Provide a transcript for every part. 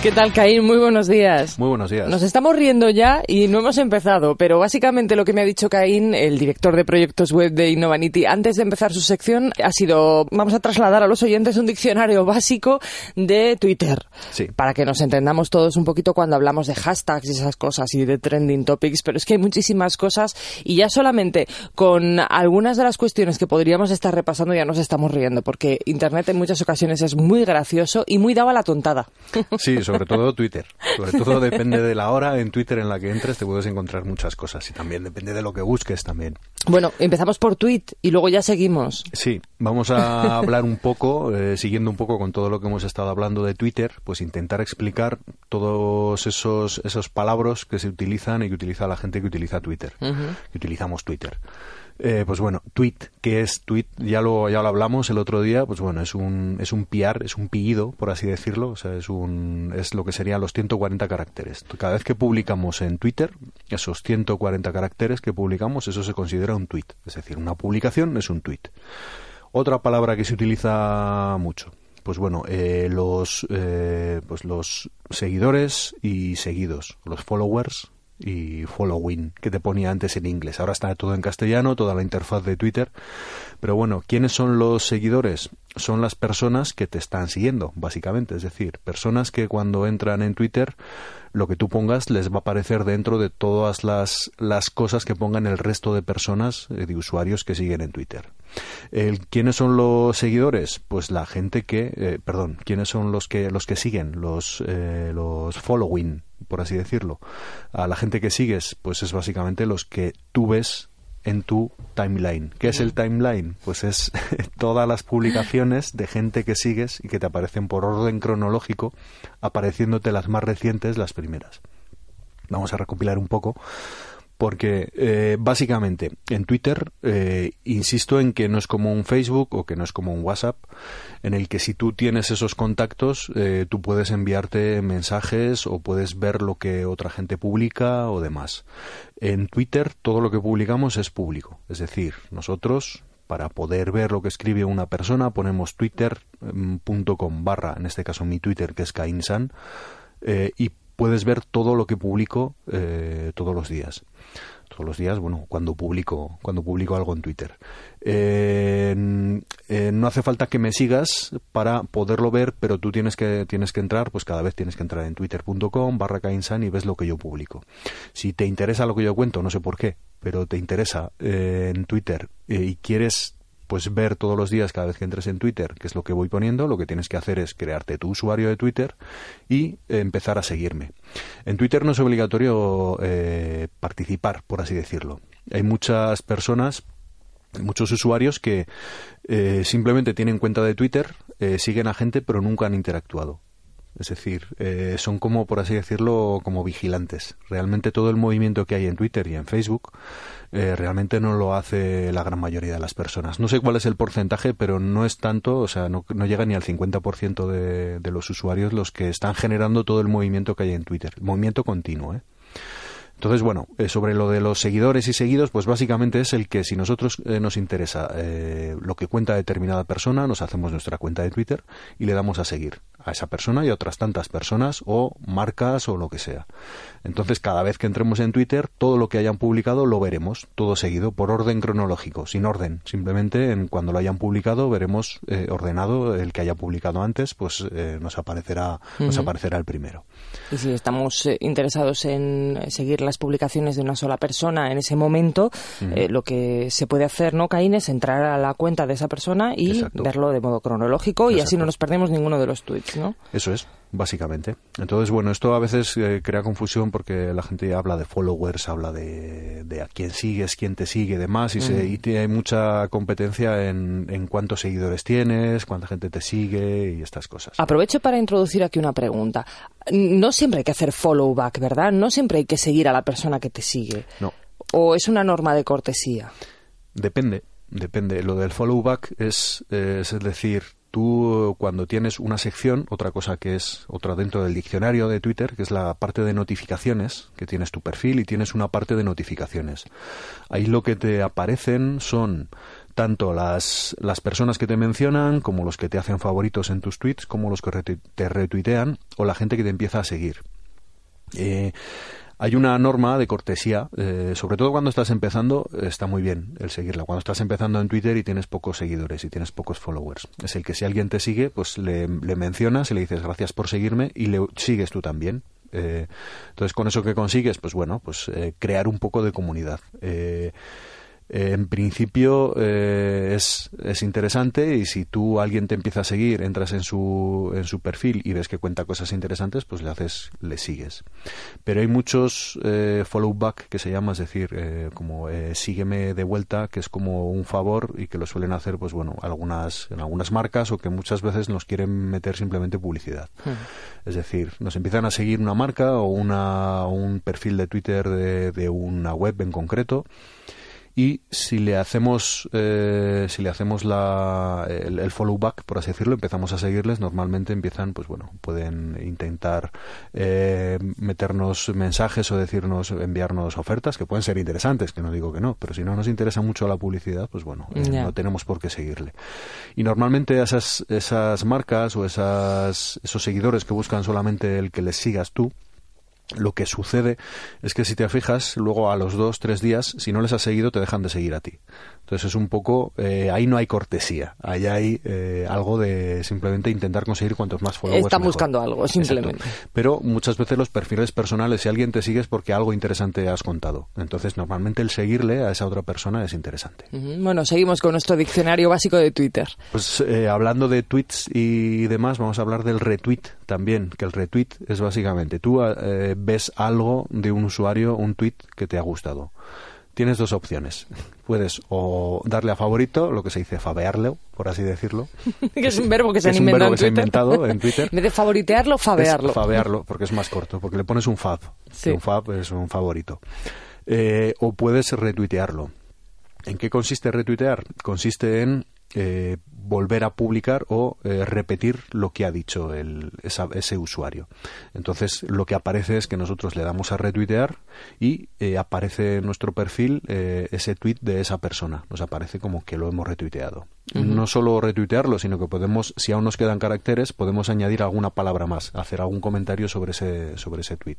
¿Qué tal, Caín? Muy buenos días. Muy buenos días. Nos estamos riendo ya y no hemos empezado, pero básicamente lo que me ha dicho Caín, el director de proyectos web de Innovanity, antes de empezar su sección, ha sido, vamos a trasladar a los oyentes un diccionario básico de Twitter. Sí. Para que nos entendamos todos un poquito cuando hablamos de hashtags y esas cosas y de trending topics, pero es que hay muchísimas cosas y ya solamente con algunas de las cuestiones que podríamos estar repasando ya nos estamos riendo, porque Internet en muchas ocasiones es muy gracioso y muy dado a la tontada. Sí, sobre todo Twitter. Sobre todo depende de la hora en Twitter en la que entres, te puedes encontrar muchas cosas y también depende de lo que busques también. Bueno, empezamos por tweet y luego ya seguimos. Sí, vamos a hablar un poco, eh, siguiendo un poco con todo lo que hemos estado hablando de Twitter, pues intentar explicar todos esos, esos palabras que se utilizan y que utiliza la gente que utiliza Twitter, que utilizamos Twitter. Eh, pues bueno, tweet, que es tweet, ya lo, ya lo hablamos el otro día, pues bueno, es un, es un PR, es un pillido, por así decirlo, o sea, es un, es lo que serían los 140 caracteres. Cada vez que publicamos en Twitter, esos 140 caracteres que publicamos, eso se considera un tweet. Es decir, una publicación es un tweet. Otra palabra que se utiliza mucho, pues bueno, eh, los, eh, pues los seguidores y seguidos, los followers y following que te ponía antes en inglés. Ahora está todo en castellano, toda la interfaz de Twitter. Pero bueno, ¿quiénes son los seguidores? Son las personas que te están siguiendo, básicamente. Es decir, personas que cuando entran en Twitter, lo que tú pongas les va a aparecer dentro de todas las, las cosas que pongan el resto de personas, eh, de usuarios que siguen en Twitter. ¿Quiénes son los seguidores? Pues la gente que, eh, perdón, ¿quiénes son los que, los que siguen? Los, eh, los following, por así decirlo. A la gente que sigues, pues es básicamente los que tú ves en tu timeline. ¿Qué es el timeline? Pues es todas las publicaciones de gente que sigues y que te aparecen por orden cronológico, apareciéndote las más recientes, las primeras. Vamos a recopilar un poco porque eh, básicamente en Twitter eh, insisto en que no es como un Facebook o que no es como un WhatsApp en el que si tú tienes esos contactos eh, tú puedes enviarte mensajes o puedes ver lo que otra gente publica o demás. En Twitter todo lo que publicamos es público, es decir, nosotros para poder ver lo que escribe una persona ponemos twitter.com barra, en este caso mi Twitter que es Kainsan, y puedes ver todo lo que publico todos los días todos los días, bueno, cuando publico, cuando publico algo en Twitter. Eh, no hace falta que me sigas para poderlo ver, pero tú tienes que, tienes que entrar, pues cada vez tienes que entrar en twitter.com barra Kainsan y ves lo que yo publico. Si te interesa lo que yo cuento, no sé por qué, pero te interesa eh, en Twitter eh, y quieres pues ver todos los días cada vez que entres en Twitter qué es lo que voy poniendo, lo que tienes que hacer es crearte tu usuario de Twitter y empezar a seguirme. En Twitter no es obligatorio eh, participar, por así decirlo. Hay muchas personas muchos usuarios que eh, simplemente tienen cuenta de Twitter, eh, siguen a gente pero nunca han interactuado. Es decir, eh, son como, por así decirlo, como vigilantes. Realmente todo el movimiento que hay en Twitter y en Facebook eh, realmente no lo hace la gran mayoría de las personas. No sé cuál es el porcentaje, pero no es tanto, o sea, no, no llega ni al 50% de, de los usuarios los que están generando todo el movimiento que hay en Twitter. movimiento continuo, ¿eh? Entonces, bueno, eh, sobre lo de los seguidores y seguidos, pues básicamente es el que si nosotros nos interesa lo que cuenta determinada persona, nos hacemos nuestra cuenta de Twitter y le damos a seguir a esa persona y a otras tantas personas o marcas o lo que sea. Entonces, cada vez que entremos en Twitter, todo lo que hayan publicado lo veremos, todo seguido, por orden cronológico, sin orden. Simplemente en cuando lo hayan publicado veremos ordenado el que haya publicado antes, pues nos aparecerá, nos aparecerá el primero. Y si estamos interesados en seguir las publicaciones de una sola persona en ese momento, eh, lo que se puede hacer, ¿no, Caín? Es entrar a la cuenta de esa persona y verlo de modo cronológico y así no nos perdemos ninguno de los tweets, ¿no? Eso es, básicamente. Entonces, bueno, esto a veces eh, crea confusión porque la gente habla de followers, habla de, de a quién sigues, quién te sigue y demás, y, se, y hay mucha competencia en, en cuántos seguidores tienes, cuánta gente te sigue y estas cosas. Aprovecho para introducir aquí una pregunta. No siempre hay que hacer follow back, ¿verdad? No siempre hay que seguir a la persona que te sigue. No. ¿O es una norma de cortesía? Depende, depende. Lo del follow back es, eh, es decir, tú cuando tienes una sección, otra cosa que es otra dentro del diccionario de Twitter, que es la parte de notificaciones, que tienes tu perfil y tienes una parte de notificaciones. Ahí lo que te aparecen son tanto las, las personas que te mencionan, como los que te hacen favoritos en tus tweets, como los que te retuitean, o la gente que te empieza a seguir. Eh, hay una norma de cortesía, eh, sobre todo cuando estás empezando, está muy bien el seguirla. Cuando estás empezando en Twitter y tienes pocos seguidores y tienes pocos followers. Es el que si alguien te sigue, pues le, mencionas y le dices gracias por seguirme y le sigues tú también. Eh, entonces, con eso que consigues, pues bueno, pues eh, crear un poco de comunidad. Eh, eh, en principio eh, es, es interesante y si tú alguien te empieza a seguir, entras en su, en su perfil y ves que cuenta cosas interesantes, pues le haces, le sigues. Pero hay muchos eh, follow back que se llama, es decir, eh, como eh, sígueme de vuelta, que es como un favor y que lo suelen hacer, pues bueno, algunas, en algunas marcas o que muchas veces nos quieren meter simplemente publicidad. Es decir, nos empiezan a seguir una marca o una, un perfil de Twitter de, de una web en concreto y si le hacemos eh, si le hacemos la, el, el follow back por así decirlo empezamos a seguirles normalmente empiezan pues bueno pueden intentar eh, meternos mensajes o decirnos enviarnos ofertas que pueden ser interesantes que no digo que no pero si no nos interesa mucho la publicidad pues bueno eh, no tenemos por qué seguirle. Y normalmente esas esas marcas o esas esos seguidores que buscan solamente el que les sigas tú lo que sucede es que si te fijas, luego a los dos, tres días, si no les has seguido, te dejan de seguir a ti. Entonces es un poco, eh, ahí no hay cortesía, ahí hay eh, algo de simplemente intentar conseguir cuantos más followers. Están buscando algo, simplemente. Exacto. Pero muchas veces los perfiles personales, si alguien te sigue es porque algo interesante has contado. Entonces normalmente el seguirle a esa otra persona es interesante. Bueno, seguimos con nuestro diccionario básico de Twitter. Pues eh, hablando de tweets y demás, vamos a hablar del retweet también, que el retweet es básicamente tú eh, ves algo de un usuario, un tweet que te ha gustado. Tienes dos opciones. Puedes o darle a favorito, lo que se dice fabearlo, por así decirlo. que es un verbo que se Es han un inventado verbo en que se ha inventado en Twitter. En vez de favoritearlo, fabearlo. Es fabearlo, porque es más corto, porque le pones un fab. Sí. Un fab es un favorito. Eh, o puedes retuitearlo. ¿En qué consiste retuitear? Consiste en eh, volver a publicar o eh, repetir lo que ha dicho el, esa- ese usuario. Entonces, lo que aparece es que nosotros le damos a retuitear y eh, aparece en nuestro perfil eh, ese tweet de esa persona. Nos aparece como que lo hemos retuiteado. No solo retuitearlo, sino que podemos, si aún nos quedan caracteres, podemos añadir alguna palabra más, hacer algún comentario sobre ese, sobre ese tweet.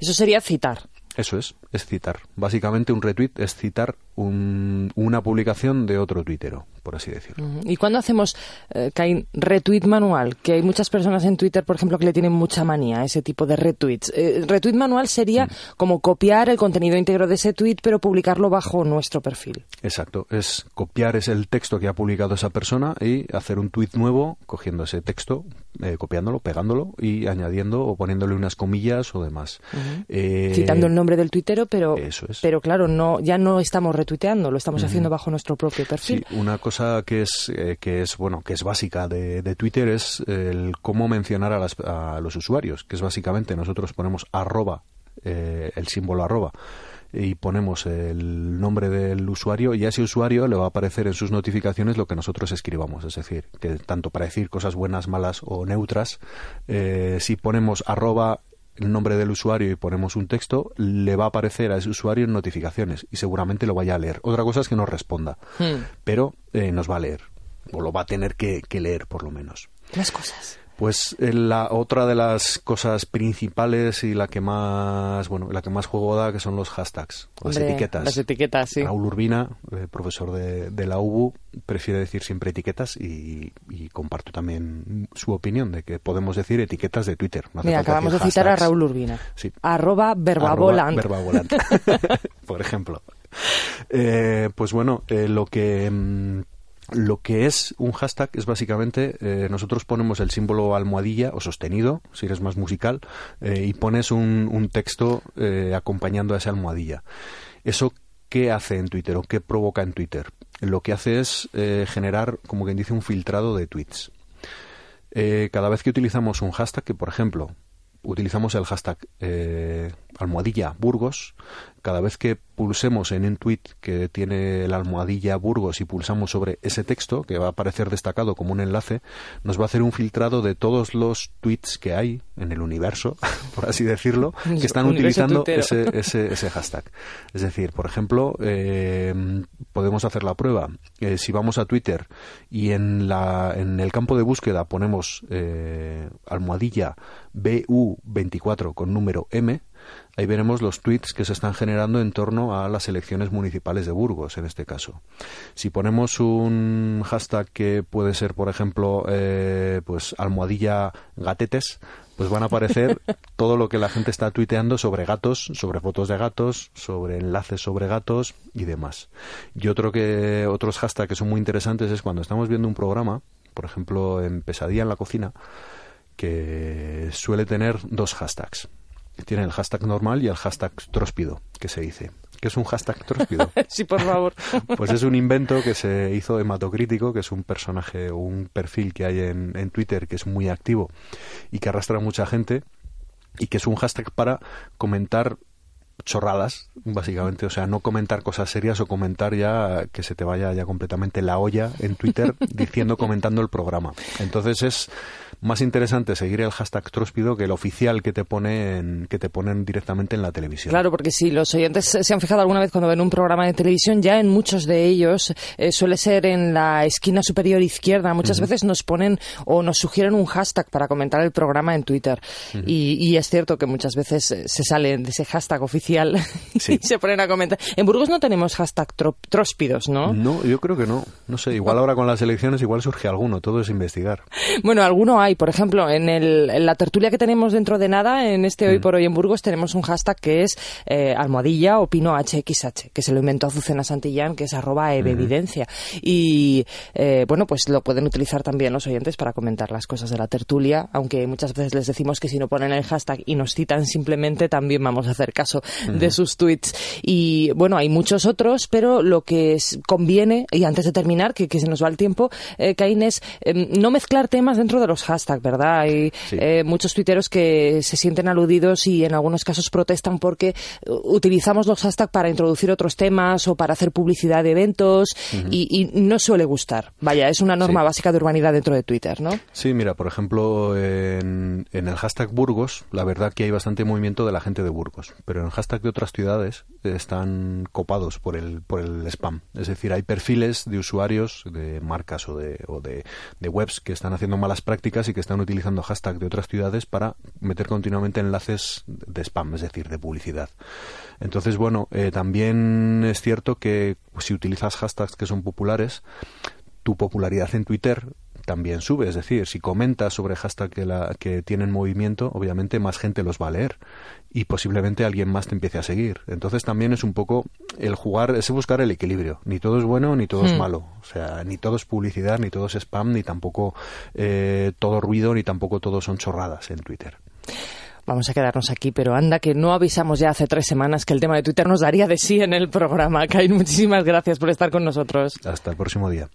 Eso sería citar. Eso es, es citar. Básicamente un retweet es citar un- una publicación de otro tuitero, por así decirlo. ¿Y cuándo hacemos, eh, Caín, retweet manual? Que hay muchas personas en Twitter, por ejemplo, que le tienen mucha manía a ese tipo de retweets. Eh, retweet manual sería como copiar el contenido íntegro de ese tweet, pero publicarlo bajo nuestro perfil. Exacto, es copiar es el texto que ha publicado esa persona y hacer un tweet nuevo cogiendo ese texto, eh, copiándolo, pegándolo y añadiendo o poniéndole unas comillas o demás. Eh, Citando el nombre del tuitero, pero, Eso es. pero claro, no, ya no estamos retuiteando, lo estamos haciendo bajo nuestro propio Sí, perfil. una cosa que es eh, que es bueno que es básica de, de Twitter es el cómo mencionar a, las- a los usuarios, que es básicamente nosotros ponemos arroba eh, el símbolo arroba y ponemos el nombre del usuario y a ese usuario le va a aparecer en sus notificaciones lo que nosotros escribamos, es decir, que tanto para decir cosas buenas, malas o neutras, eh, si ponemos arroba el nombre del usuario y ponemos un texto, le va a aparecer a ese usuario en notificaciones y seguramente lo vaya a leer. Otra cosa es que no responda, Hmm. pero eh, nos va a leer, o lo va a tener que, que leer por lo menos. Más cosas. Pues eh, la otra de las cosas principales y la que más, bueno, la que más juego da, que son los hashtags, las Hombre, etiquetas. Las etiquetas, sí. Raúl Urbina, eh, profesor de, de la UBU, prefiere decir siempre etiquetas y, y comparto también su opinión de que podemos decir etiquetas de Twitter. No Mira, acabamos de citar a. Raúl Urbina. Sí. Arroba Arroba verbavolant. verbavolant. por ejemplo. Eh, pues bueno, eh, lo que mm, Lo que es un hashtag es básicamente, eh, nosotros ponemos el símbolo almohadilla o sostenido, si eres más musical, eh, y pones un, texto eh, acompañando a esa almohadilla. ¿Eso qué hace en Twitter o qué provoca en Twitter? Lo que hace es generar, como quien dice, un filtrado de tweets. cada vez que utilizamos un hashtag, que por ejemplo, utilizamos el hashtag almohadilla Burgos, cada vez que pulsemos en un tweet que tiene la almohadilla Burgos y pulsamos sobre ese texto, que va a aparecer destacado como un enlace, nos va a hacer un filtrado de todos los tweets que hay en el universo, por así decirlo, que están utilizando ese, ese, hashtag. Es decir, por ejemplo, eh, podemos hacer la prueba. Eh, si vamos a Twitter y en, la, en el campo de búsqueda ponemos eh, almohadilla BU24 con número M, Ahí veremos los tweets que se están generando en torno a las elecciones municipales de Burgos, en este caso. Si ponemos un hashtag que puede ser, por ejemplo, eh, pues almohadilla gatetes, pues van a aparecer todo lo que la gente está tuiteando sobre gatos, sobre fotos de gatos, sobre enlaces sobre gatos y demás. Y otro que, otros hashtags que son muy interesantes es cuando estamos viendo un programa, por ejemplo, en Pesadilla en la cocina, que suele tener dos hashtags tiene el hashtag normal y el hashtag tróspido, que se dice. ¿Qué es un hashtag tróspido? sí, por favor. pues es un invento que se hizo Hematocrítico, que es un personaje o un perfil que hay en, en Twitter que es muy activo y que arrastra a mucha gente y que es un hashtag para comentar chorradas, básicamente, o sea, no comentar cosas serias o comentar ya que se te vaya ya completamente la olla en Twitter diciendo, comentando el programa. Entonces es más interesante seguir el hashtag Tróspido que el oficial que te ponen que te ponen directamente en la televisión. Claro, porque si los oyentes se han fijado alguna vez cuando ven un programa de televisión, ya en muchos de ellos eh, suele ser en la esquina superior izquierda. Muchas veces nos ponen o nos sugieren un hashtag para comentar el programa en Twitter. y, es cierto que muchas veces eh, se salen de ese hashtag oficial y se ponen a comentar. En Burgos no tenemos hashtag tróspidos, ¿no? No, yo creo que no. No sé, igual ahora con las elecciones igual surge alguno, todo es investigar. Bueno, alguno hay. Por ejemplo, en, el, la tertulia que tenemos dentro de nada, en este Hoy mm. por Hoy en Burgos, tenemos un hashtag que es eh, almohadilla opino HXH, que se lo inventó Azucena Santillán, que es arroba evidencia. Y eh, bueno, pues lo pueden utilizar también los oyentes para comentar las cosas de la tertulia, aunque muchas veces les decimos que si no ponen el hashtag y nos citan simplemente, también vamos a hacer caso de sus tweets. Y bueno, hay muchos otros, pero lo que conviene, y antes de terminar, que, se nos va el tiempo, eh, Caín, es em, no mezclar temas dentro de los hashtags ¿verdad? Hay eh, muchos tuiteros que se sienten aludidos y en algunos casos protestan porque utilizamos los hashtags para introducir otros temas o para hacer publicidad de eventos y, no suele gustar. Vaya, es una norma básica de urbanidad dentro de Twitter, ¿no? Sí, mira, por ejemplo, en, el hashtag Burgos, la verdad que hay bastante movimiento de la gente de Burgos, pero en el hashtag de otras ciudades están copados por el, por el spam. Es decir, hay perfiles de usuarios, de marcas o de, o de, webs que están haciendo malas prácticas y que están utilizando hashtag de otras ciudades para meter continuamente enlaces de spam, es decir, de publicidad. Entonces, bueno, eh, también es cierto que si utilizas hashtags que son populares, tu popularidad en Twitter también sube. Es decir, si comentas sobre hashtags que, la, que tienen movimiento, obviamente más gente los va a leer y posiblemente alguien más te empiece a seguir. Entonces también es un poco el jugar, es buscar el equilibrio. Ni todo es bueno ni todo es hmm. malo. O sea, ni todo es publicidad, ni todo es spam, ni tampoco eh, todo ruido, ni tampoco todo son chorradas en Twitter. Vamos a quedarnos aquí, pero anda que no avisamos ya hace tres semanas que el tema de Twitter nos daría de sí en el programa. Kai, muchísimas gracias por estar con nosotros. Hasta el próximo día.